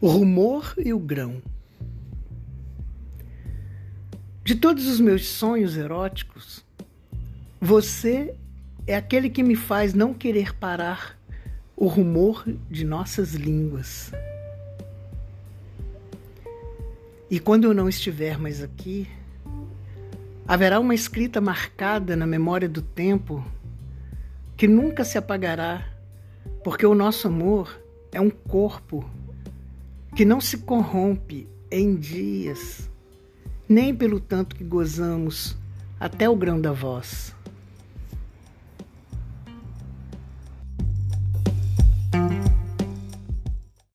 o rumor e o grão. De todos os meus sonhos eróticos, você é aquele que me faz não querer parar o rumor de nossas línguas. E quando eu não estiver mais aqui, haverá uma escrita marcada na memória do tempo que nunca se apagará, porque o nosso amor é um corpo que não se corrompe em dias, nem pelo tanto que gozamos até o grão da voz.